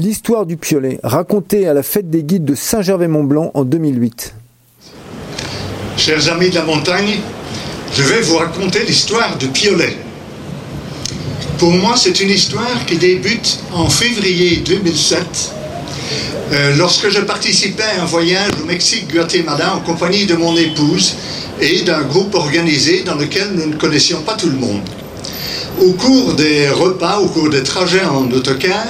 L'histoire du piolet, racontée à la fête des guides de Saint-Gervais-Mont-Blanc en 2008. Chers amis de la montagne, je vais vous raconter l'histoire du piolet. Pour moi, c'est une histoire qui débute en février 2007, euh, lorsque je participais à un voyage au Mexique-Guatemala en compagnie de mon épouse et d'un groupe organisé dans lequel nous ne connaissions pas tout le monde. Au cours des repas, au cours des trajets en autocar,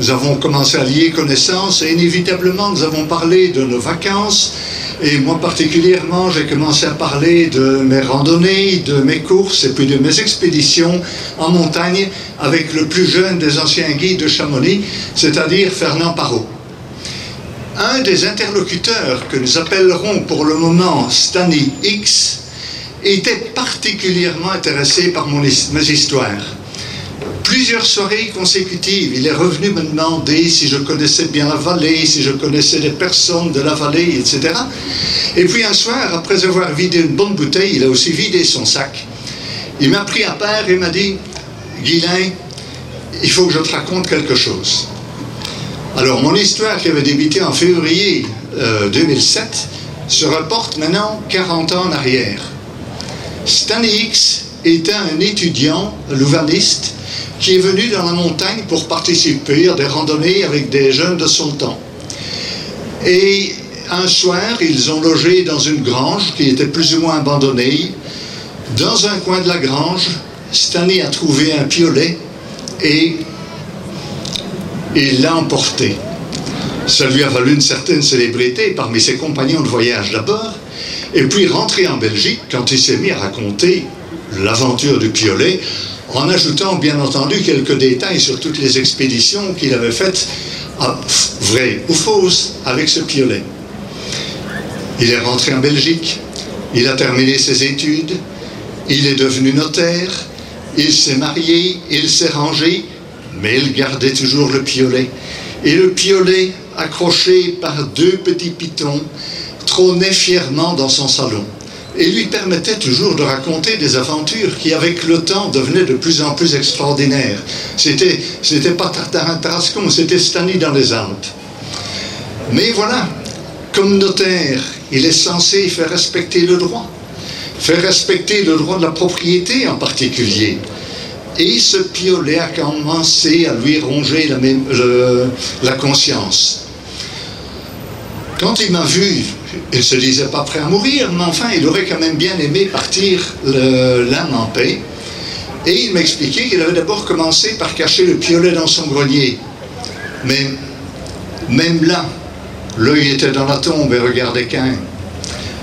nous avons commencé à lier connaissances et inévitablement nous avons parlé de nos vacances. Et moi particulièrement, j'ai commencé à parler de mes randonnées, de mes courses et puis de mes expéditions en montagne avec le plus jeune des anciens guides de Chamonix, c'est-à-dire Fernand Parot. Un des interlocuteurs que nous appellerons pour le moment Stanley X était particulièrement intéressé par mes histoires plusieurs soirées consécutives, il est revenu me demander si je connaissais bien la vallée, si je connaissais les personnes de la vallée, etc. Et puis un soir, après avoir vidé une bonne bouteille, il a aussi vidé son sac. Il m'a pris à part et m'a dit, Guilain, il faut que je te raconte quelque chose. Alors mon histoire qui avait débuté en février 2007 euh, se reporte maintenant 40 ans en arrière. Stan X était un étudiant louvaniste qui est venu dans la montagne pour participer à des randonnées avec des jeunes de son temps. Et un soir, ils ont logé dans une grange qui était plus ou moins abandonnée. Dans un coin de la grange, Stanley a trouvé un piolet et il l'a emporté. Ça lui a valu une certaine célébrité parmi ses compagnons de voyage d'abord, et puis rentré en Belgique quand il s'est mis à raconter l'aventure du piolet en ajoutant bien entendu quelques détails sur toutes les expéditions qu'il avait faites, vraies ou fausses, avec ce piolet. Il est rentré en Belgique, il a terminé ses études, il est devenu notaire, il s'est marié, il s'est rangé, mais il gardait toujours le piolet. Et le piolet, accroché par deux petits pitons, trônait fièrement dans son salon et lui permettait toujours de raconter des aventures qui, avec le temps, devenaient de plus en plus extraordinaires. C'était, c'était pas Tartarin-Tarascon, c'était Stani dans les Alpes. Mais voilà, comme notaire, il est censé faire respecter le droit, faire respecter le droit de la propriété en particulier. Et ce piolet a commencé à lui ronger la, la conscience. Quand il m'a vu il se disait pas prêt à mourir, mais enfin, il aurait quand même bien aimé partir l'âme en paix. Et il m'expliquait qu'il avait d'abord commencé par cacher le piolet dans son grenier. Mais même là, l'œil était dans la tombe et regardait qu'un.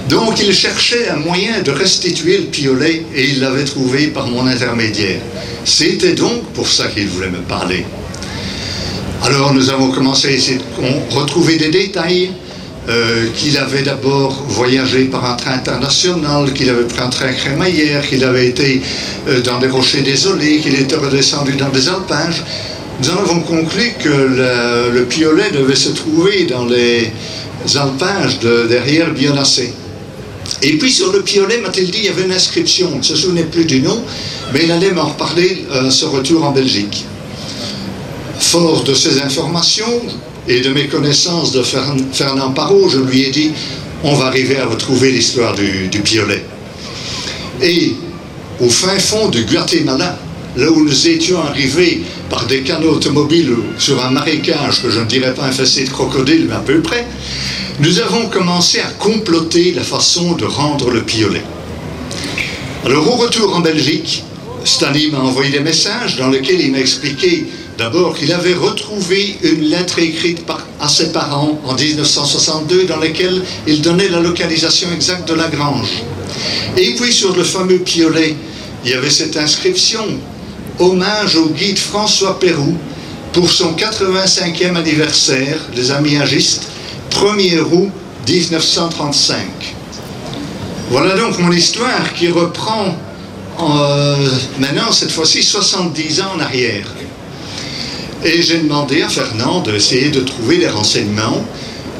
Donc il cherchait un moyen de restituer le piolet et il l'avait trouvé par mon intermédiaire. C'était donc pour ça qu'il voulait me parler. Alors nous avons commencé à essayer de retrouver des détails. Euh, qu'il avait d'abord voyagé par un train international, qu'il avait pris un train crémaillère, qu'il avait été euh, dans des rochers désolés, qu'il était redescendu dans des alpages. Nous en avons conclu que le, piolet devait se trouver dans les alpages de, derrière Bionacé. Et puis sur le piolet, m'a-t-il dit, il y avait une inscription. On ne se souvenait plus du nom, mais il allait m'en reparler à euh, ce retour en Belgique. Fort de ces informations, et de mes connaissances de Fernand Parot, je lui ai dit on va arriver à retrouver l'histoire du, piolet. Et au fin fond du Guatemala, là où nous étions arrivés par des canaux automobiles sur un marécage que je ne dirais pas infesté de crocodiles, mais à peu près, nous avons commencé à comploter la façon de rendre le piolet. Alors au retour en Belgique, Stanley m'a envoyé des messages dans lesquels il m'a expliqué D'abord, qu'il avait retrouvé une lettre écrite à ses parents en 1962 dans laquelle il donnait la localisation exacte de la grange. Et puis sur le fameux piolet, il y avait cette inscription Hommage au guide François Pérou pour son 85e anniversaire, les amis agistes, 1er août 1935. Voilà donc mon histoire qui reprend euh, maintenant, cette fois-ci, 70 ans en arrière. Et j'ai demandé à Fernand d'essayer de trouver des renseignements.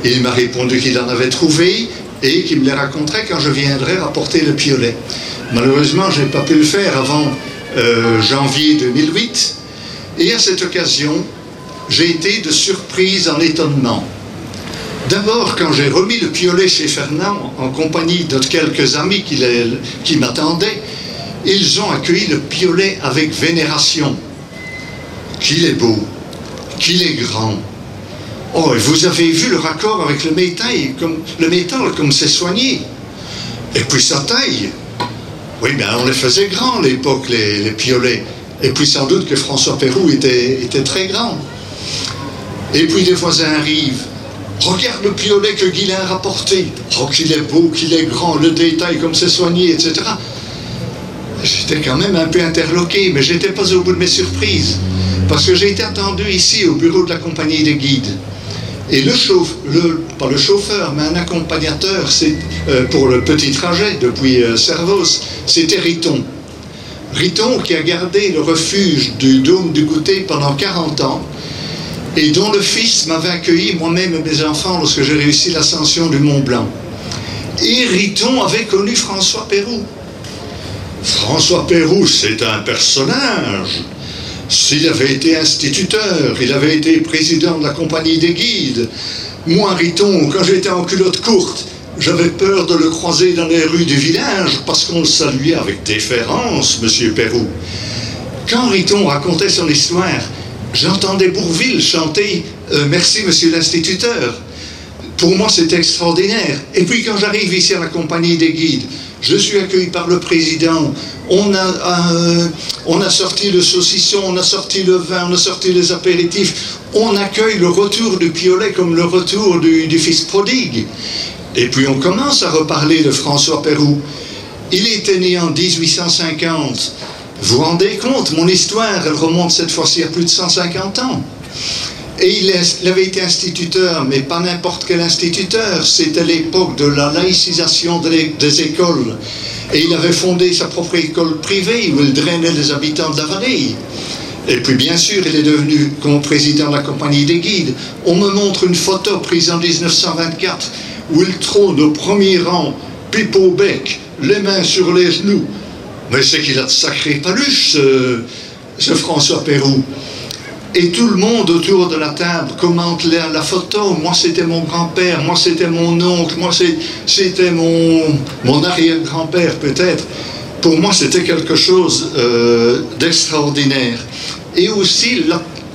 Il m'a répondu qu'il en avait trouvé et qu'il me les raconterait quand je viendrais rapporter le piolet. Malheureusement, je n'ai pas pu le faire avant euh, janvier 2008. Et à cette occasion, j'ai été de surprise en étonnement. D'abord, quand j'ai remis le piolet chez Fernand, en compagnie de quelques amis qui, qui m'attendaient, ils ont accueilli le piolet avec vénération. Qu'il est beau, qu'il est grand. Oh, et vous avez vu le raccord avec le métal, comme, le métal, comme c'est soigné. Et puis sa taille. Oui, bien on les faisait grands à l'époque, les, piolets. Et puis sans doute que François Pérou était, très grand. Et puis les voisins arrivent. Regarde le piolet que Guilain a rapporté. Oh, qu'il est beau, qu'il est grand, le détail, comme c'est soigné, etc. J'étais quand même un peu interloqué, mais je n'étais pas au bout de mes surprises. Parce que j'ai été attendu ici au bureau de la compagnie des guides. Et le chauffeur, pas le chauffeur, mais un accompagnateur euh, pour le petit trajet depuis euh, Servos, c'était Riton. Riton qui a gardé le refuge du Dôme du Goûter pendant 40 ans et dont le fils m'avait accueilli moi-même et mes enfants lorsque j'ai réussi l'ascension du Mont Blanc. Et Riton avait connu François Pérou. François Pérou, c'est un personnage. S'il avait été instituteur, il avait été président de la compagnie des guides. Moi, Riton, quand j'étais en culotte courte, j'avais peur de le croiser dans les rues du village parce qu'on le saluait avec déférence, monsieur Pérou. Quand Riton racontait son histoire, J'entendais Bourville chanter euh, Merci, monsieur l'instituteur. Pour moi, c'est extraordinaire. Et puis, quand j'arrive ici à la compagnie des guides, je suis accueilli par le président. On a, euh, on a sorti le saucisson, on a sorti le vin, on a sorti les apéritifs. On accueille le retour du piolet comme le retour du, du fils prodigue. Et puis, on commence à reparler de François Pérou. Il était né en 1850. Vous vous rendez compte, mon histoire, elle remonte cette fois-ci à plus de 150 ans. Et il, avait été instituteur, mais pas n'importe quel instituteur. C'était l'époque de la laïcisation des, écoles. Et il avait fondé sa propre école privée où il drainait les habitants de la vallée. Et puis bien sûr, il est devenu comme président de la compagnie des guides. On me montre une photo prise en 1924 où il trône au premier rang, pipe au bec, les mains sur les genoux, mais c'est qu'il a de sacrés paluches, ce, François Pérou. Et tout le monde autour de la table commente la, photo. Moi, c'était mon grand-père, moi, c'était mon oncle, moi, c'était mon, mon arrière-grand-père, peut-être. Pour moi, c'était quelque chose euh, d'extraordinaire. Et aussi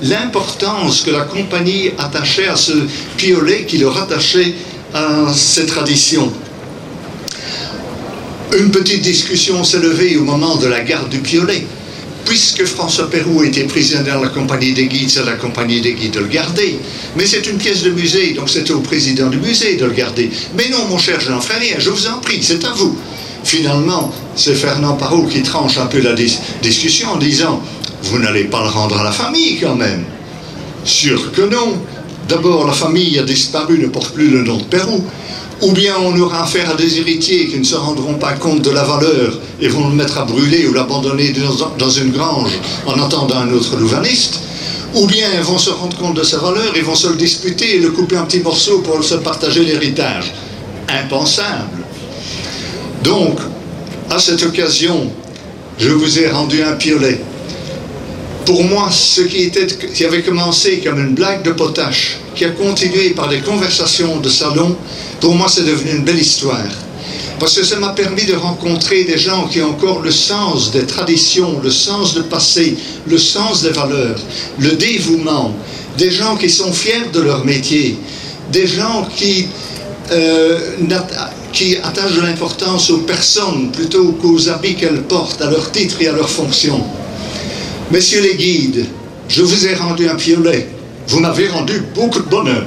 l'importance que la compagnie attachait à ce piolet qui le rattachait à ces traditions. Une petite discussion s'est levée au moment de la garde du piolet. Puisque François Pérou était président de la compagnie des guides, c'est la compagnie des guides de le garder. Mais c'est une pièce de musée, donc c'était au président du musée de le garder. Mais non, mon cher, je n'en ferai rien, je vous en prie, c'est à vous. Finalement, c'est Fernand Parot qui tranche un peu la discussion en disant Vous n'allez pas le rendre à la famille quand même Sûr que non. D'abord, la famille a disparu, ne porte plus le nom de Pérou ou bien on aura affaire à des héritiers qui ne se rendront pas compte de la valeur et vont le mettre à brûler ou l'abandonner dans une grange en attendant un autre louvaniste, ou bien ils vont se rendre compte de sa valeur, ils vont se le disputer et le couper en petits morceaux pour se partager l'héritage. Impensable. Donc, à cette occasion, je vous ai rendu un piolet. Pour moi, ce qui, avait commencé comme une blague de potache, qui a continué par des conversations de salon, pour moi, c'est devenu une belle histoire. Parce que ça m'a permis de rencontrer des gens qui ont encore le sens des traditions, le sens du passé, le sens des valeurs, le dévouement, des gens qui sont fiers de leur métier, des gens qui, euh, qui attachent de l'importance aux personnes plutôt qu'aux habits qu'elles portent, à leur titre et à leur fonction. Messieurs les guides, je vous ai rendu un piolet. Vous m'avez rendu beaucoup de bonheur.